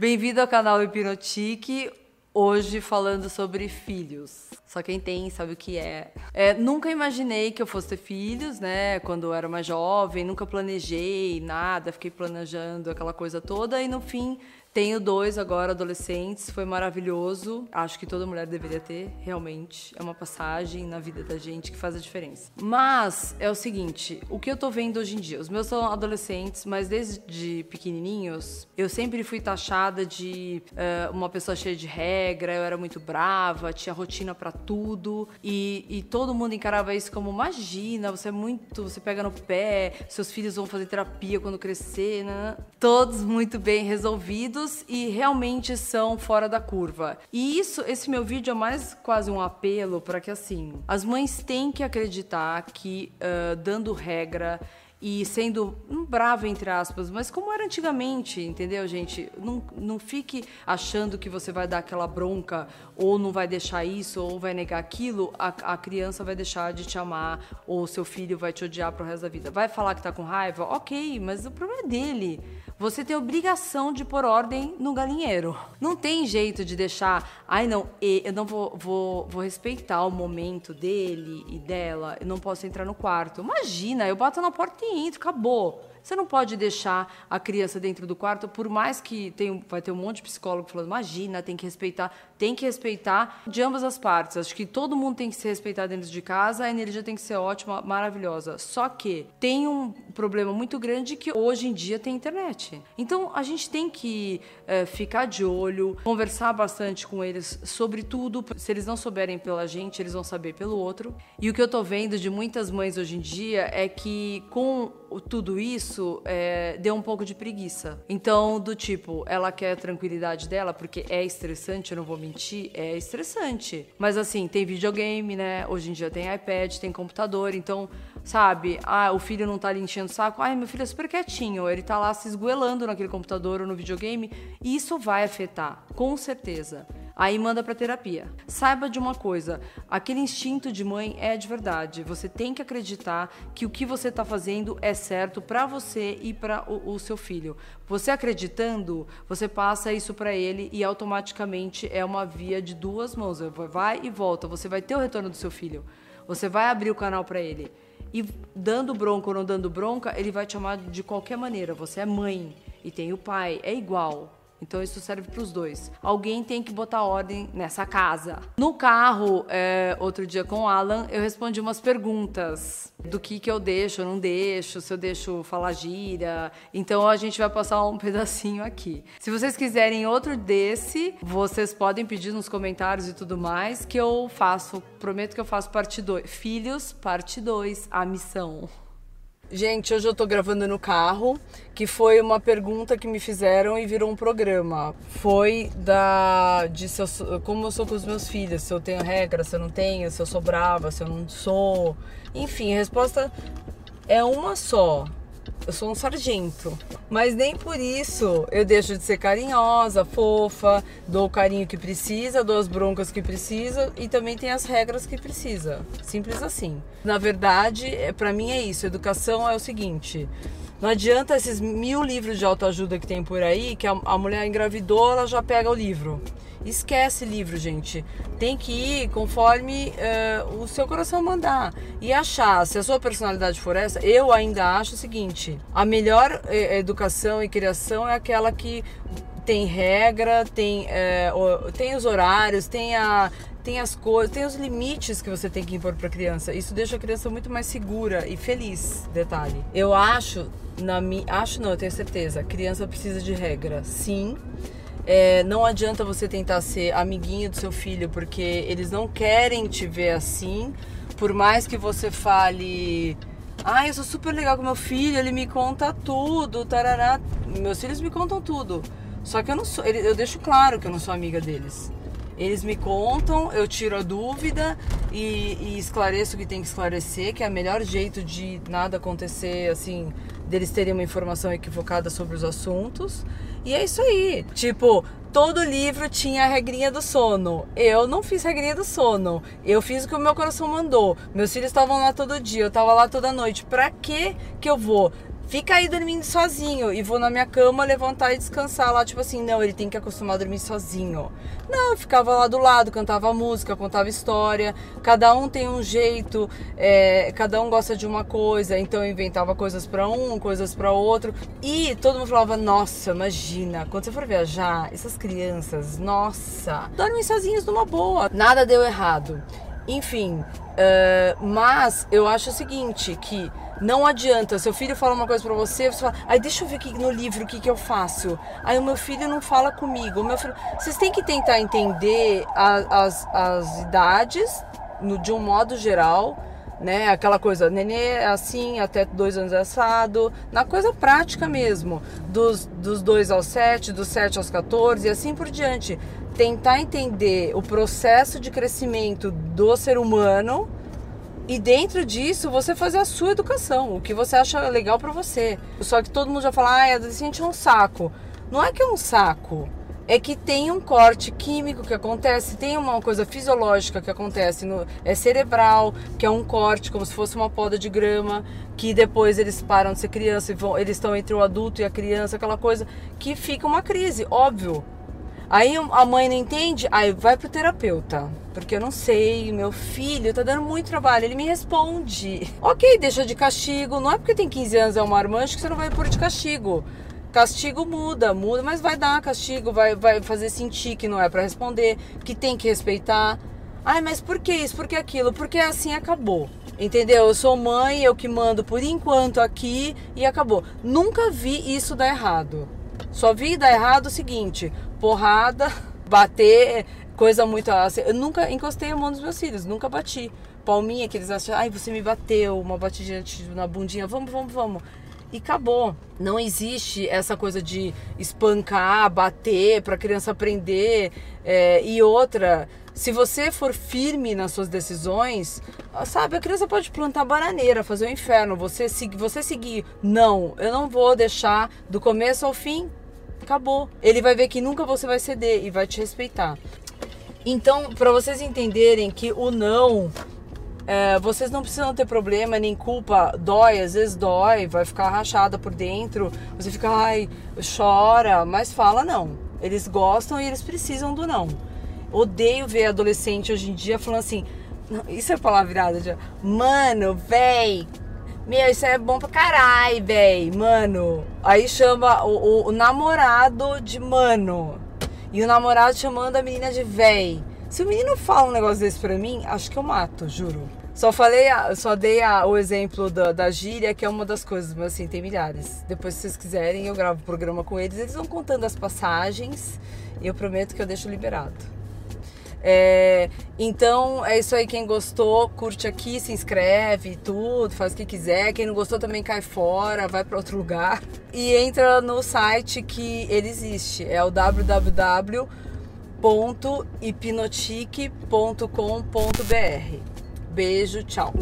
Bem-vindo ao canal Hipnotique. Hoje falando sobre filhos. Só quem tem sabe o que é. é. Nunca imaginei que eu fosse ter filhos, né? Quando eu era mais jovem, nunca planejei nada, fiquei planejando aquela coisa toda e no fim tenho dois agora, adolescentes, foi maravilhoso. Acho que toda mulher deveria ter, realmente. É uma passagem na vida da gente que faz a diferença. Mas é o seguinte: o que eu tô vendo hoje em dia? Os meus são adolescentes, mas desde pequenininhos, eu sempre fui taxada de uh, uma pessoa cheia de regra, eu era muito brava, tinha rotina para tudo. E, e todo mundo encarava isso como: imagina, você é muito. Você pega no pé, seus filhos vão fazer terapia quando crescer, né? Todos muito bem resolvidos e realmente são fora da curva. E isso, esse meu vídeo é mais quase um apelo para que assim, as mães têm que acreditar que uh, dando regra e sendo um bravo, entre aspas, mas como era antigamente, entendeu, gente? Não, não fique achando que você vai dar aquela bronca, ou não vai deixar isso, ou vai negar aquilo, a, a criança vai deixar de te amar, ou seu filho vai te odiar pro resto da vida. Vai falar que tá com raiva? Ok, mas o problema é dele. Você tem obrigação de pôr ordem no galinheiro. Não tem jeito de deixar, ai não, eu não vou, vou, vou respeitar o momento dele e dela, eu não posso entrar no quarto. Imagina, eu bato na porta e entro, acabou. Você não pode deixar a criança dentro do quarto, por mais que tem, vai ter um monte de psicólogo falando, imagina, tem que respeitar, tem que respeitar de ambas as partes. Acho que todo mundo tem que se respeitar dentro de casa, a energia tem que ser ótima, maravilhosa. Só que tem um problema muito grande que hoje em dia tem internet. Então a gente tem que é, ficar de olho, conversar bastante com eles sobre tudo. Se eles não souberem pela gente, eles vão saber pelo outro. E o que eu tô vendo de muitas mães hoje em dia é que com tudo isso é, deu um pouco de preguiça. Então, do tipo, ela quer a tranquilidade dela, porque é estressante, eu não vou mentir, é estressante. Mas assim, tem videogame, né? Hoje em dia tem iPad, tem computador, então, sabe, ah, o filho não tá ali enchendo o saco, ai, meu filho é super quietinho, ele tá lá se esgoelando naquele computador ou no videogame, e isso vai afetar, com certeza. Aí manda para terapia. Saiba de uma coisa, aquele instinto de mãe é de verdade. Você tem que acreditar que o que você está fazendo é certo para você e para o, o, seu filho. Você acreditando, você passa isso para ele e automaticamente é uma via de duas mãos. Vai e volta. Você vai ter o retorno do seu filho. Você vai abrir o canal para ele. E dando bronca ou não dando bronca, ele vai te chamar de qualquer maneira. Você é mãe e tem o pai, é igual. Então isso serve para os dois. Alguém tem que botar ordem nessa casa. No carro, é, outro dia com o Alan, eu respondi umas perguntas do que que eu deixo, não deixo, se eu deixo falar gíria. Então a gente vai passar um pedacinho aqui. Se vocês quiserem outro desse, vocês podem pedir nos comentários e tudo mais que eu faço. Prometo que eu faço parte 2. Filhos, parte 2, a missão. Gente, hoje eu tô gravando no carro, que foi uma pergunta que me fizeram e virou um programa. Foi da de se eu, como eu sou com os meus filhos, se eu tenho regra, se eu não tenho, se eu sou brava, se eu não sou. Enfim, a resposta é uma só. Eu sou um sargento. Mas nem por isso eu deixo de ser carinhosa, fofa, dou o carinho que precisa, dou as broncas que precisa e também tem as regras que precisa. Simples assim. Na verdade, é, para mim é isso. Educação é o seguinte. Não adianta esses mil livros de autoajuda que tem por aí, que a, a mulher engravidou, ela já pega o livro. Esquece livro, gente. Tem que ir conforme uh, o seu coração mandar. E achar, se a sua personalidade for essa, eu ainda acho o seguinte: a melhor eh, educação e criação é aquela que tem regra, tem, uh, tem os horários, tem a, tem as coisas, tem os limites que você tem que impor para a criança. Isso deixa a criança muito mais segura e feliz. Detalhe. Eu acho, na mi, acho não, eu tenho certeza. Criança precisa de regra, sim. É, não adianta você tentar ser amiguinho do seu filho, porque eles não querem te ver assim. Por mais que você fale, ah, eu sou super legal com meu filho, ele me conta tudo, tarará. Meus filhos me contam tudo. Só que eu não sou, eu deixo claro que eu não sou amiga deles. Eles me contam, eu tiro a dúvida e, e, esclareço o que tem que esclarecer, que é o melhor jeito de nada acontecer, assim, deles terem uma informação equivocada sobre os assuntos. E é isso aí. Tipo, todo livro tinha a regrinha do sono. Eu não fiz regrinha do sono. Eu fiz o que o meu coração mandou. Meus filhos estavam lá todo dia, eu estava lá toda noite. Pra que que eu vou fica aí dormindo sozinho. E vou na minha cama levantar e descansar lá. Tipo assim, não, ele tem que acostumar a dormir sozinho. Não, eu ficava lá do lado, cantava música, contava história. Cada um tem um jeito, é, cada um gosta de uma coisa. Então eu inventava coisas para um, coisas para outro. E todo mundo falava: Nossa, imagina, quando você for viajar, essas crianças, nossa, dormem sozinhos numa boa. Nada deu errado. Enfim, uh, mas eu acho o seguinte: que não adianta, seu filho fala uma coisa para você, você fala, ai, deixa eu ver aqui no livro o que, que eu faço. Aí o meu filho não fala comigo. O meu filho... Vocês têm que tentar entender a, as, as idades, no, de um modo geral, né? Aquela coisa, nenê é assim, até dois anos é assado, na coisa prática mesmo, dos, dos dois aos sete, dos sete aos 14 e assim por diante. Tentar entender o processo de crescimento do ser humano e dentro disso, você fazer a sua educação, o que você acha legal para você. Só que todo mundo já fala, ah, adolescente é um saco. Não é que é um saco, é que tem um corte químico que acontece, tem uma coisa fisiológica que acontece, no, é cerebral, que é um corte, como se fosse uma poda de grama, que depois eles param de ser criança e vão, eles estão entre o adulto e a criança, aquela coisa que fica uma crise, óbvio. Aí a mãe não entende, aí vai pro terapeuta. Porque eu não sei, meu filho tá dando muito trabalho. Ele me responde. Ok, deixa de castigo. Não é porque tem 15 anos é um marmanjo que você não vai pôr de castigo. Castigo muda, muda, mas vai dar castigo, vai, vai fazer sentir que não é para responder, que tem que respeitar. Ai, mas por que isso? Por que aquilo? Porque assim acabou. Entendeu? Eu sou mãe, eu que mando por enquanto aqui e acabou. Nunca vi isso dar errado. Só vi dar errado o seguinte: porrada, bater, coisa muito. Assim, eu nunca encostei a mão nos meus filhos, nunca bati. Palminha que eles acham, ai, você me bateu, uma batidinha na bundinha, vamos, vamos, vamos. E acabou. Não existe essa coisa de espancar, bater para a criança aprender. É, e outra, se você for firme nas suas decisões, sabe, a criança pode plantar bananeira, fazer o um inferno. Você, você seguir, não, eu não vou deixar do começo ao fim acabou. Ele vai ver que nunca você vai ceder e vai te respeitar. Então, para vocês entenderem que o não, é, vocês não precisam ter problema nem culpa, dói, às vezes dói, vai ficar rachada por dentro, você fica, ai, chora, mas fala não. Eles gostam e eles precisam do não. Odeio ver adolescente hoje em dia falando assim, isso é palavra virada já, mano, véi, meu, isso é bom pra caralho, véi. Mano. Aí chama o, o, o, namorado de mano. E o namorado chamando a menina de véi. Se o menino fala um negócio desse pra mim, acho que eu mato, juro. Só falei, só dei a, o exemplo da, da gíria, que é uma das coisas, mas assim, tem milhares. Depois, se vocês quiserem, eu gravo o programa com eles. Eles vão contando as passagens e eu prometo que eu deixo liberado. É, então é isso aí. Quem gostou, curte aqui, se inscreve, tudo, faz o que quiser. Quem não gostou também cai fora, vai para outro lugar e entra no site que ele existe. É o www.hipnotique.com.br. Beijo, tchau.